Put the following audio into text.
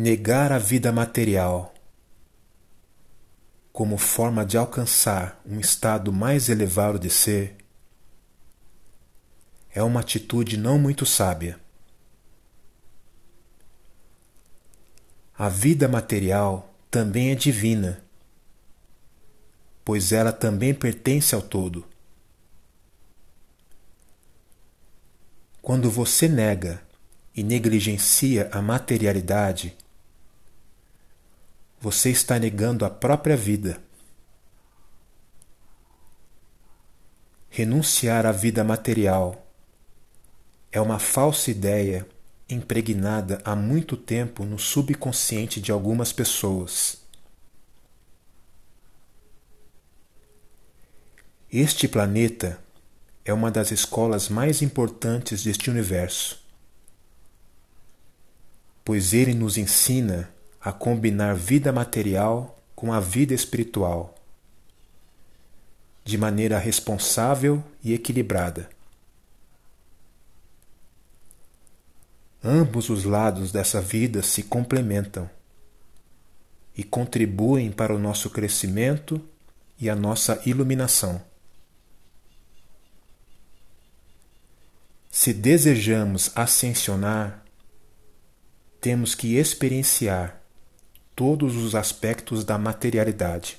Negar a vida material como forma de alcançar um estado mais elevado de ser é uma atitude não muito sábia. A vida material também é divina, pois ela também pertence ao todo. Quando você nega e negligencia a materialidade, você está negando a própria vida. Renunciar à vida material é uma falsa ideia impregnada há muito tempo no subconsciente de algumas pessoas. Este planeta é uma das escolas mais importantes deste universo, pois ele nos ensina a combinar vida material com a vida espiritual, de maneira responsável e equilibrada. Ambos os lados dessa vida se complementam e contribuem para o nosso crescimento e a nossa iluminação. Se desejamos ascensionar, temos que experienciar todos os aspectos da materialidade.